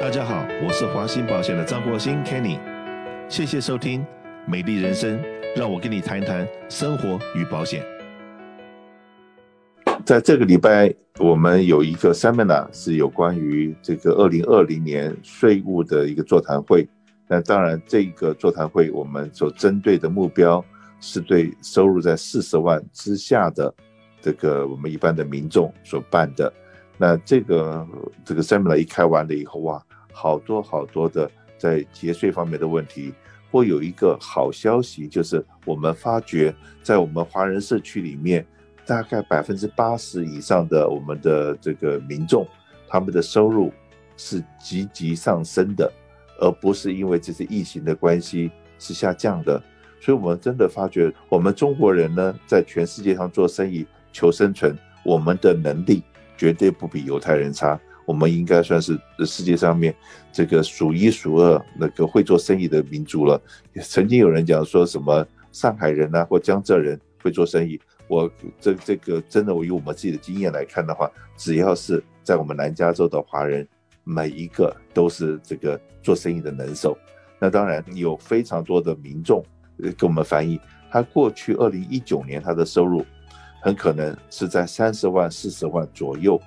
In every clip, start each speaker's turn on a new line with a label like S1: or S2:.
S1: 大家好，我是华兴保险的张国兴 Kenny，谢谢收听《美丽人生》，让我跟你谈一谈生活与保险。
S2: 在这个礼拜，我们有一个 seminar 是有关于这个二零二零年税务的一个座谈会。那当然，这个座谈会我们所针对的目标是对收入在四十万之下的这个我们一般的民众所办的。那这个这个 seminar 一开完了以后，哇，好多好多的在节税方面的问题。会有一个好消息，就是我们发觉在我们华人社区里面，大概百分之八十以上的我们的这个民众，他们的收入是积极上升的，而不是因为这次疫情的关系是下降的。所以，我们真的发觉，我们中国人呢，在全世界上做生意求生存，我们的能力。绝对不比犹太人差，我们应该算是世界上面这个数一数二那个会做生意的民族了。也曾经有人讲说什么上海人啊或江浙人会做生意，我这这个真的，我以我们自己的经验来看的话，只要是在我们南加州的华人，每一个都是这个做生意的能手。那当然有非常多的民众呃跟我们反映，他过去二零一九年他的收入。很可能是在三十万、四十万左右，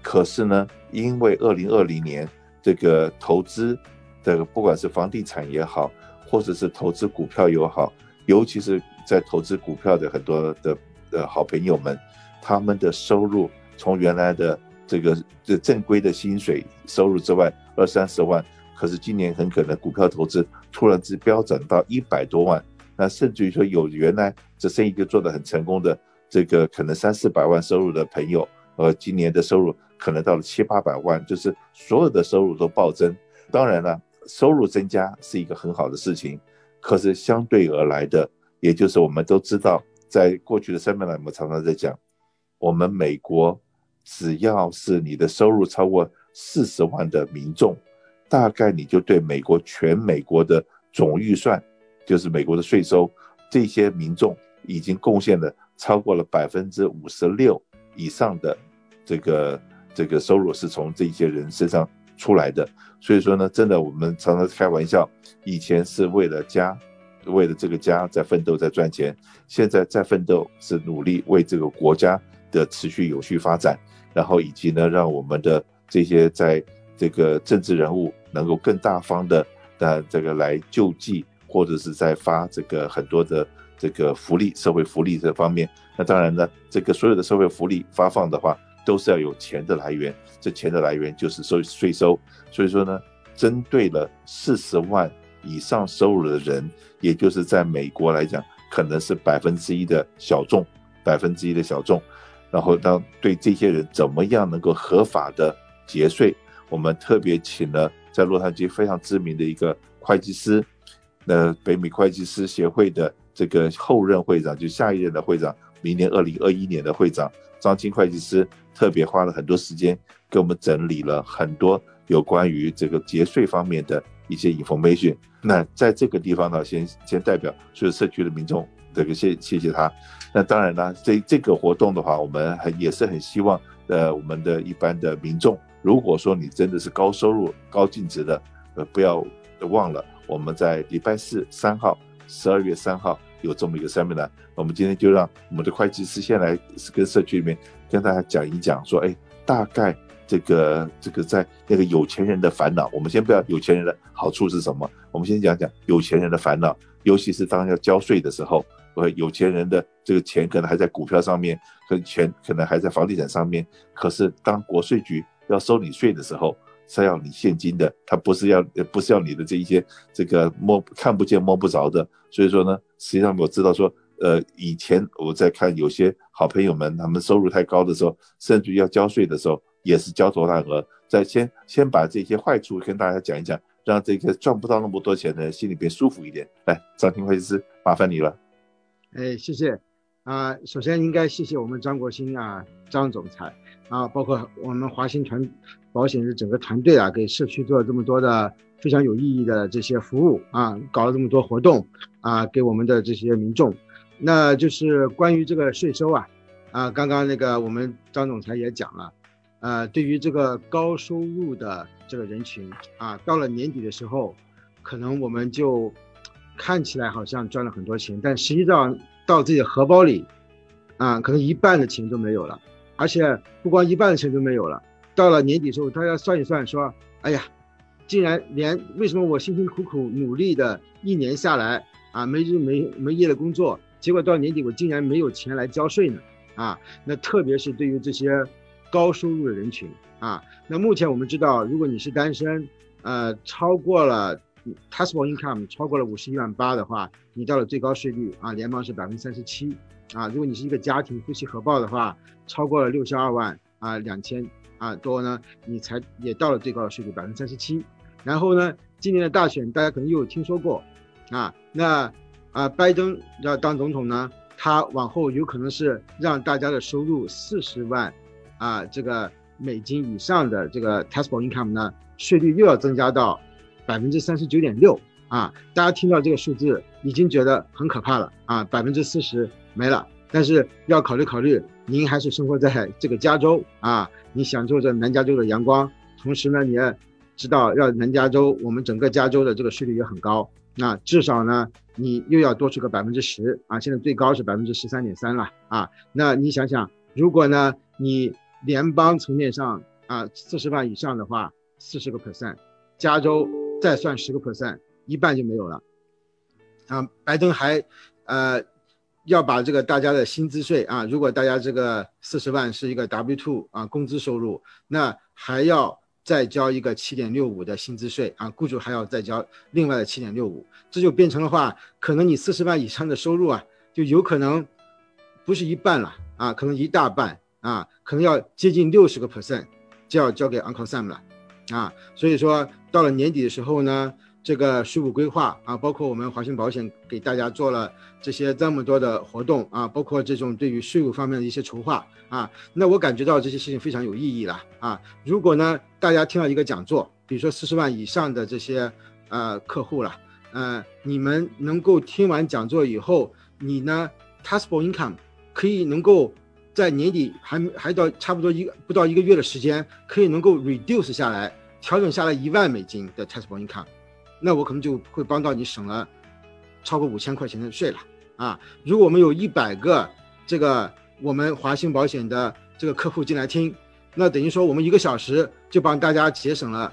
S2: 可是呢，因为二零二零年这个投资的，不管是房地产也好，或者是投资股票也好，尤其是在投资股票的很多的的好朋友们，他们的收入从原来的这个这正规的薪水收入之外二三十万，可是今年很可能股票投资突然之飙涨到一百多万，那甚至于说有原来这生意就做得很成功的。这个可能三四百万收入的朋友，呃，今年的收入可能到了七八百万，就是所有的收入都暴增。当然了，收入增加是一个很好的事情，可是相对而来的，也就是我们都知道，在过去的三百年，我们常常在讲，我们美国只要是你的收入超过四十万的民众，大概你就对美国全美国的总预算，就是美国的税收，这些民众已经贡献了。超过了百分之五十六以上的这个这个收入是从这些人身上出来的，所以说呢，真的我们常常开玩笑，以前是为了家，为了这个家在奋斗在赚钱，现在在奋斗是努力为这个国家的持续有序发展，然后以及呢，让我们的这些在这个政治人物能够更大方的呃这个来救济，或者是在发这个很多的。这个福利、社会福利这方面，那当然呢，这个所有的社会福利发放的话，都是要有钱的来源。这钱的来源就是收税收。所以说呢，针对了四十万以上收入的人，也就是在美国来讲，可能是百分之一的小众，百分之一的小众。然后当对这些人怎么样能够合法的节税，我们特别请了在洛杉矶非常知名的一个会计师，那北美会计师协会的。这个后任会长就下一任的会长，明年二零二一年的会长张青会计师特别花了很多时间给我们整理了很多有关于这个节税方面的一些 information。那在这个地方呢，先先代表所有社区的民众，这个谢谢谢他。那当然呢，这这个活动的话，我们很也是很希望，呃，我们的一般的民众，如果说你真的是高收入高净值的，呃，不要忘了我们在礼拜四三号。十二月三号有这么一个 seminar，我们今天就让我们的会计师先来跟社区里面跟大家讲一讲，说，哎，大概这个这个在那个有钱人的烦恼，我们先不要有钱人的好处是什么，我们先讲讲有钱人的烦恼，尤其是当要交税的时候，呃，有钱人的这个钱可能还在股票上面，和钱可能还在房地产上面，可是当国税局要收你税的时候。是要你现金的，他不是要，不是要你的这一些这个摸看不见摸不着的。所以说呢，实际上我知道说，呃，以前我在看有些好朋友们，他们收入太高的时候，甚至于要交税的时候，也是焦头烂额。再先先把这些坏处跟大家讲一讲，让这个赚不到那么多钱的心里边舒服一点。来，张庭会计师，麻烦你了。
S3: 哎，谢谢。啊、首先应该谢谢我们张国兴啊，张总裁啊，包括我们华兴团保险的整个团队啊，给社区做了这么多的非常有意义的这些服务啊，搞了这么多活动啊，给我们的这些民众。那就是关于这个税收啊，啊，刚刚那个我们张总裁也讲了，呃，对于这个高收入的这个人群啊，到了年底的时候，可能我们就看起来好像赚了很多钱，但实际上到自己的荷包里，啊，可能一半的钱都没有了，而且不光一半的钱都没有了，到了年底的时候，大家算一算，说，哎呀，竟然连为什么我辛辛苦苦努力的一年下来啊，没日没没夜的工作，结果到年底我竟然没有钱来交税呢？啊，那特别是对于这些高收入的人群啊，那目前我们知道，如果你是单身，呃，超过了 taxable income 超过了五十一万八的话，你到了最高税率啊，联邦是百分之三十七啊。如果你是一个家庭夫妻合报的话，超过了六十二万啊两千啊多呢，你才也到了最高的税率百分之三十七。然后呢，今年的大选大家可能又有听说过啊，那啊拜登要当总统呢？他往后有可能是让大家的收入四十万，啊，这个美金以上的这个 taxable income 呢，税率又要增加到百分之三十九点六啊！大家听到这个数字已经觉得很可怕了啊，百分之四十没了。但是要考虑考虑，您还是生活在这个加州啊，你享受着南加州的阳光，同时呢，你也知道要南加州，我们整个加州的这个税率也很高。那至少呢，你又要多出个百分之十啊！现在最高是百分之十三点三了啊！那你想想，如果呢，你联邦层面上啊四十万以上的话，四十个 percent，加州再算十个 percent，一半就没有了。啊，拜登还呃要把这个大家的薪资税啊，如果大家这个四十万是一个 W two 啊工资收入，那还要。再交一个七点六五的薪资税啊，雇主还要再交另外的七点六五，这就变成的话，可能你四十万以上的收入啊，就有可能不是一半了啊，可能一大半啊，可能要接近六十个 percent 就要交给 Uncle Sam 了啊，所以说到了年底的时候呢。这个税务规划啊，包括我们华信保险给大家做了这些这么多的活动啊，包括这种对于税务方面的一些筹划啊，那我感觉到这些事情非常有意义了啊。如果呢，大家听到一个讲座，比如说四十万以上的这些呃客户了，呃，你们能够听完讲座以后，你呢 taxable income 可以能够在年底还还到差不多一个不到一个月的时间，可以能够 reduce 下来，调整下来一万美金的 taxable income。那我可能就会帮到你省了超过五千块钱的税了啊！如果我们有一百个这个我们华兴保险的这个客户进来听，那等于说我们一个小时就帮大家节省了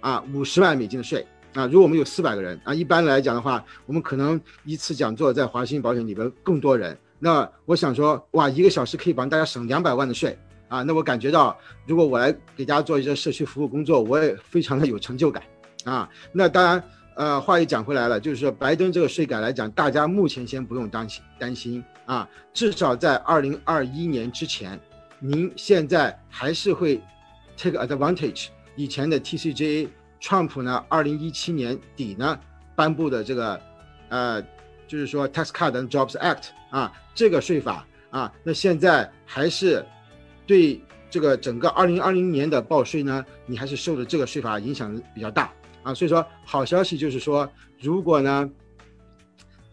S3: 啊五十万美金的税啊！如果我们有四百个人啊，一般来讲的话，我们可能一次讲座在华兴保险里边更多人。那我想说，哇，一个小时可以帮大家省两百万的税啊！那我感觉到，如果我来给大家做一些社区服务工作，我也非常的有成就感。啊，那当然，呃，话又讲回来了，就是说，拜登这个税改来讲，大家目前先不用担心担心啊，至少在二零二一年之前，您现在还是会 take advantage 以前的 TCJA，Trump 呢，二零一七年底呢颁布的这个，呃，就是说 Tax Cut and Jobs Act 啊，这个税法啊，那现在还是对这个整个二零二零年的报税呢，你还是受的这个税法影响比较大。啊，所以说好消息就是说，如果呢，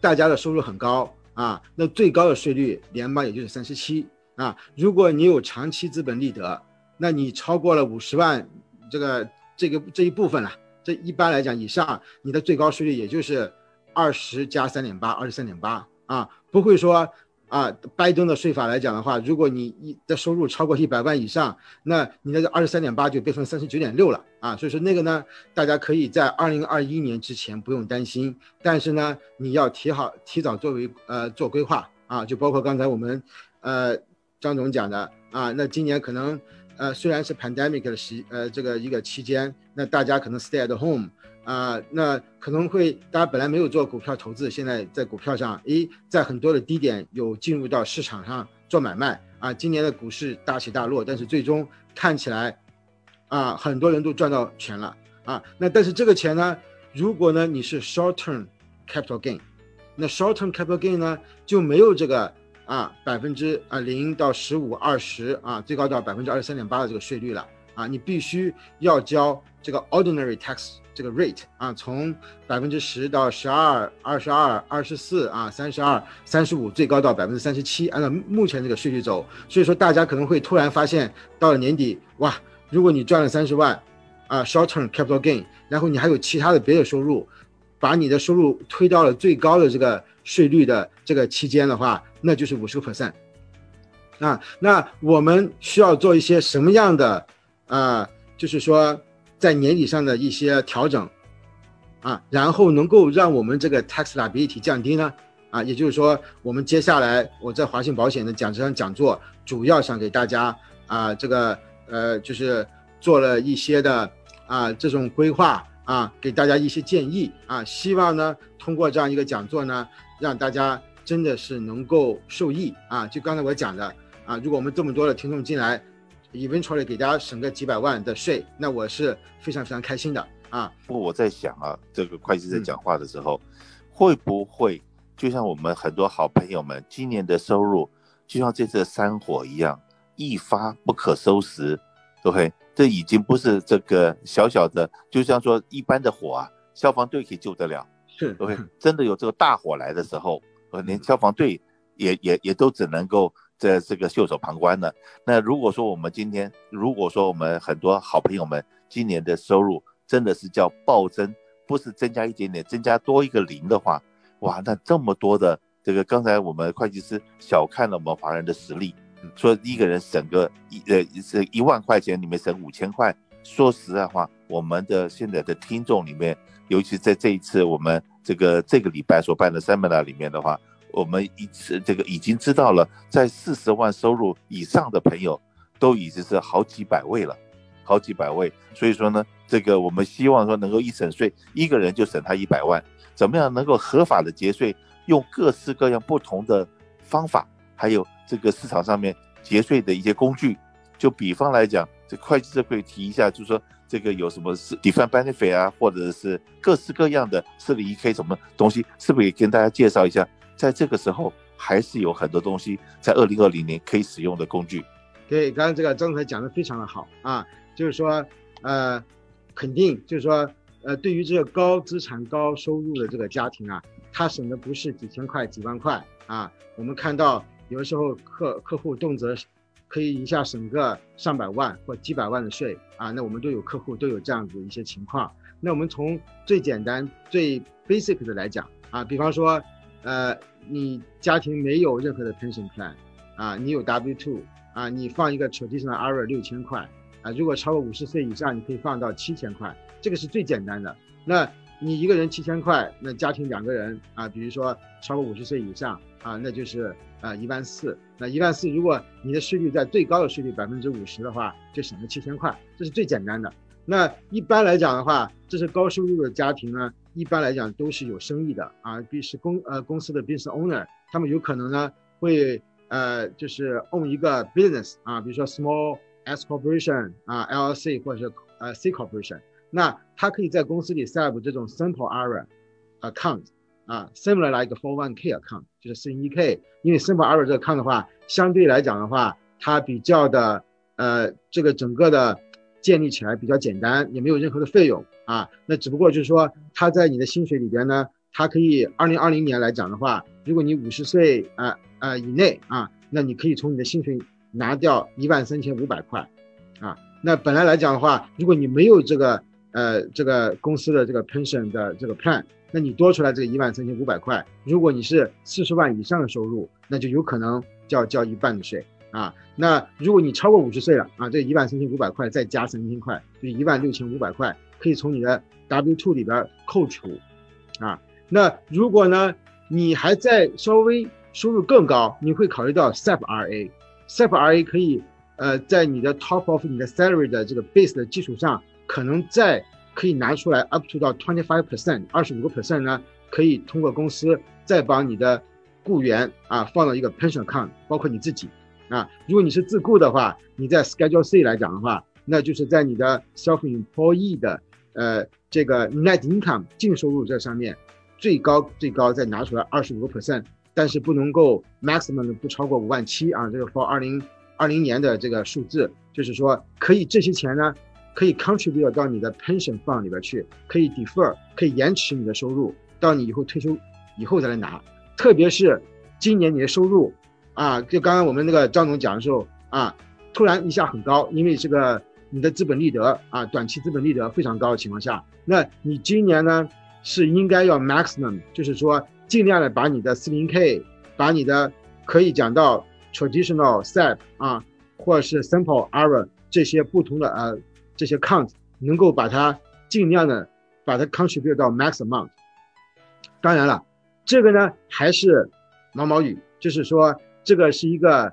S3: 大家的收入很高啊，那最高的税率联邦也就是三十七啊。如果你有长期资本利得，那你超过了五十万这个这个这一部分了，这一般来讲以上，你的最高税率也就是二十加三点八，二十三点八啊，不会说。啊，拜登的税法来讲的话，如果你一的收入超过一百万以上，那你的二十三点八就变成三十九点六了啊。所以说那个呢，大家可以在二零二一年之前不用担心，但是呢，你要提好提早作为呃做规划啊，就包括刚才我们呃张总讲的啊，那今年可能呃虽然是 pandemic 的时呃这个一个期间，那大家可能 stay at home。啊、那可能会大家本来没有做股票投资，现在在股票上，诶，在很多的低点有进入到市场上做买卖啊。今年的股市大起大落，但是最终看起来，啊，很多人都赚到钱了啊。那但是这个钱呢，如果呢你是 short term capital gain，那 short term capital gain 呢就没有这个啊百分之啊零到十五二十啊最高到百分之二十三点八的这个税率了。啊，你必须要交这个 ordinary tax 这个 rate 啊，从百分之十到十二、二十二、二十四啊、三十二、三十五，最高到百分之三十七，按照目前这个税率走。所以说大家可能会突然发现，到了年底，哇，如果你赚了三十万啊，short-term capital gain，然后你还有其他的别的收入，把你的收入推到了最高的这个税率的这个期间的话，那就是五十个 percent。啊，那我们需要做一些什么样的，啊，就是说在年底上的一些调整，啊，然后能够让我们这个 tax liability 降低呢？啊，也就是说，我们接下来我在华信保险的讲这场讲座，主要想给大家啊，这个呃，就是做了一些的啊这种规划啊，给大家一些建议啊，希望呢通过这样一个讲座呢，让大家真的是能够受益啊，就刚才我讲的。啊，如果我们这么多的听众进来，eventually 给大家省个几百万的税，那我是非常非常开心的啊。
S2: 不过我在想啊，这个会计师在讲话的时候，嗯、会不会就像我们很多好朋友们今年的收入，就像这次的山火一样，一发不可收拾，？OK，这已经不是这个小小的，就像说一般的火啊，消防队可以救得了，
S3: 是
S2: ，OK，真的有这个大火来的时候，连消防队也也也都只能够。在这个袖手旁观的。那如果说我们今天，如果说我们很多好朋友们今年的收入真的是叫暴增，不是增加一点点，增加多一个零的话，哇，那这么多的这个，刚才我们会计师小看了我们华人的实力，说一个人省个一呃是一万块钱里面省五千块，说实在话，我们的现在的听众里面，尤其在这一次我们这个这个礼拜所办的 seminar 里面的话。我们一次这个已经知道了，在四十万收入以上的朋友，都已经是好几百位了，好几百位。所以说呢，这个我们希望说能够一省税，一个人就省他一百万，怎么样能够合法的节税，用各式各样不同的方法，还有这个市场上面节税的一些工具。就比方来讲，这会计师可以提一下，就是说这个有什么是 d e f i n e benefit 啊，或者是各式各样的 401k 什么东西，是不是也跟大家介绍一下？在这个时候，还是有很多东西在二零二零年可以使用的工具。
S3: 对，刚刚这个张总讲的非常的好啊，就是说，呃，肯定就是说，呃，对于这个高资产高收入的这个家庭啊，他省的不是几千块、几万块啊。我们看到有的时候客客户动辄可以一下省个上百万或几百万的税啊，那我们都有客户都有这样子的一些情况。那我们从最简单、最 basic 的来讲啊，比方说。呃，你家庭没有任何的 pension plan，啊，你有 W two，啊，你放一个 traditional IRA 六千块，啊，如果超过五十岁以上，你可以放到七千块，这个是最简单的。那你一个人七千块，那家庭两个人，啊，比如说超过五十岁以上，啊，那就是呃一万四，那一万四，如果你的税率在最高的税率百分之五十的话，就省了七千块，这是最简单的。那一般来讲的话，这是高收入的家庭呢。一般来讲都是有生意的啊，必是公呃公司的 business owner，他们有可能呢会呃就是 own 一个 business 啊，比如说 small S corporation 啊 LLC 或者是呃 C corporation，那他可以在公司里 set up 这种 simple IRA account 啊，similar like a 401k account，就是 401k，因为 simple IRA 这个 account 的话，相对来讲的话，它比较的呃这个整个的建立起来比较简单，也没有任何的费用。啊，那只不过就是说，他在你的薪水里边呢，他可以二零二零年来讲的话，如果你五十岁啊啊以内啊，那你可以从你的薪水拿掉一万三千五百块，啊，那本来来讲的话，如果你没有这个呃这个公司的这个 pension 的这个 plan，那你多出来这个一万三千五百块，如果你是四十万以上的收入，那就有可能就要交一半的税啊。那如果你超过五十岁了啊，这一万三千五百块再加三千块，就一万六千五百块。可以从你的 W two 里边扣除，啊，那如果呢，你还在稍微收入更高，你会考虑到 SEP RA，SEP RA 可以，呃，在你的 top of 你的 salary 的这个 base 的基础上，可能再可以拿出来 up to 到 twenty five percent，二十五个 percent 呢，可以通过公司再帮你的雇员啊放到一个 pension account，包括你自己，啊，如果你是自雇的话，你在 Schedule C 来讲的话，那就是在你的 self employee 的呃，这个 net income 净收入这上面，最高最高再拿出来二十五个 percent，但是不能够 maximum 的不超过五万七啊，这个 for 二零二零年的这个数字，就是说可以这些钱呢，可以 contribute 到你的 pension fund 里边去，可以 defer，可以延迟你的收入，到你以后退休以后再来拿。特别是今年你的收入啊，就刚刚我们那个张总讲的时候啊，突然一下很高，因为这个你的资本利得啊，短期资本利得非常高的情况下，那你今年呢是应该要 maximum，就是说尽量的把你的 40k，把你的可以讲到。traditional SEP 啊，或者是 simple IRA 这些不同的呃这些 count 能够把它尽量的把它 contribute 到 max amount。当然了，这个呢还是毛毛雨，就是说这个是一个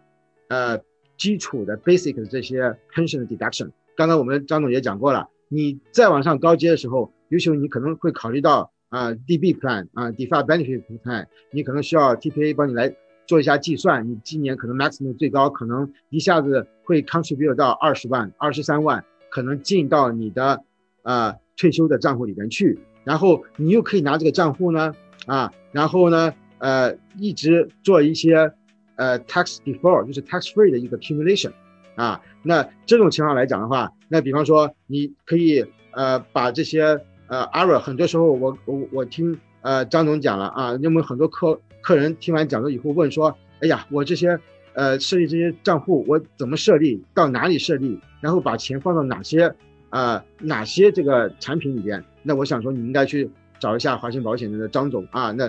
S3: 呃基础的 basic 的这些 pension deduction。刚才我们张总也讲过了，你再往上高阶的时候，尤其你可能会考虑到啊、DB plan 啊、defined benefit plan，你可能需要 TPA 帮你来。做一下计算，你今年可能 maximum 最高可能一下子会 contribute 到二十万、二十三万，可能进到你的呃退休的账户里边去，然后你又可以拿这个账户呢啊，然后呢呃一直做一些呃 tax defer，就是 tax free 的一个 accumulation 啊，那这种情况来讲的话，那比方说你可以呃把这些呃 IRA，很多时候我我我听呃张总讲了啊，因为很多客。客人听完讲座以后问说：“哎呀，我这些，呃，设立这些账户，我怎么设立？到哪里设立？然后把钱放到哪些，呃，哪些这个产品里边？那我想说，你应该去找一下华信保险的张总啊，那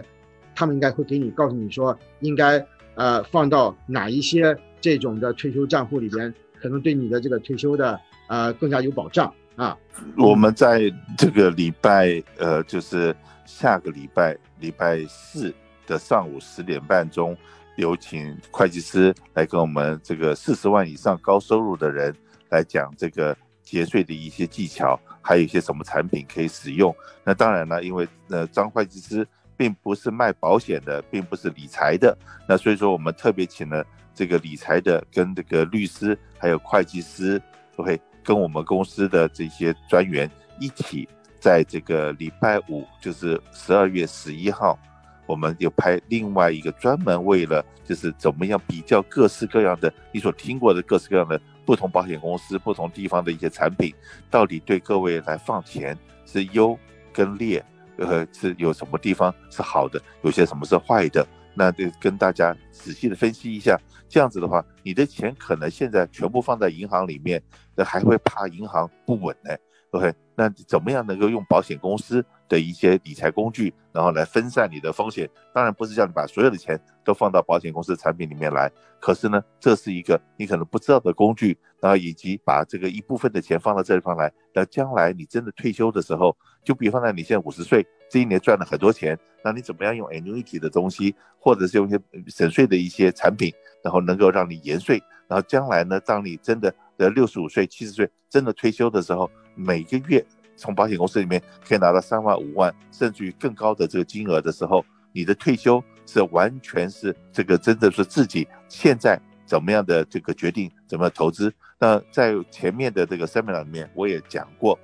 S3: 他们应该会给你告诉你说，应该呃放到哪一些这种的退休账户里边，可能对你的这个退休的呃更加有保障啊。”
S2: 我们在这个礼拜，呃，就是下个礼拜礼拜四。的上午十点半钟，有请会计师来跟我们这个四十万以上高收入的人来讲这个节税的一些技巧，还有一些什么产品可以使用。那当然了，因为呃张会计师并不是卖保险的，并不是理财的，那所以说我们特别请了这个理财的跟这个律师还有会计师，，OK，跟我们公司的这些专员一起，在这个礼拜五，就是十二月十一号。我们就拍另外一个专门为了就是怎么样比较各式各样的你所听过的各式各样的不同保险公司、不同地方的一些产品，到底对各位来放钱是优跟劣，呃，是有什么地方是好的，有些什么是坏的，那就跟大家仔细的分析一下。这样子的话，你的钱可能现在全部放在银行里面，那还会怕银行不稳呢？OK，那怎么样能够用保险公司的一些理财工具，然后来分散你的风险。当然不是叫你把所有的钱都放到保险公司产品里面来，可是呢，这是一个你可能不知道的工具。然后以及把这个一部分的钱放到这地方来，那将来你真的退休的时候，就比方说你现在五十岁，这一年赚了很多钱，那你怎么样用 annuity 的东西，或者是用一些省税的一些产品，然后能够让你延税，然后将来呢，当你真的的六十五岁、七十岁真的退休的时候，每个月。从保险公司里面可以拿到三万、五万，甚至于更高的这个金额的时候，你的退休是完全是这个真的是自己现在怎么样的这个决定，怎么投资。那在前面的这个 seminar 里面我也讲过，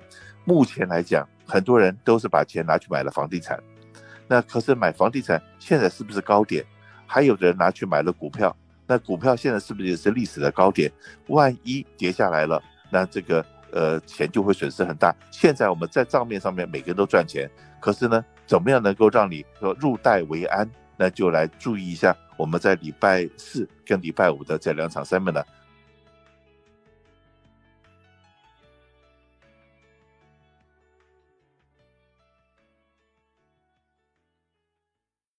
S2: 目前来讲，很多人都是把钱拿去买了房地产，那可是买房地产现在是不是高点？还有的人拿去买了股票，那股票现在是不是也是历史的高点？万一跌下来了，那这个。呃，钱就会损失很大。现在我们在账面上面每个人都赚钱，可是呢，怎么样能够让你说入袋为安？那就来注意一下我们在礼拜四跟礼拜五的这两场 seminar，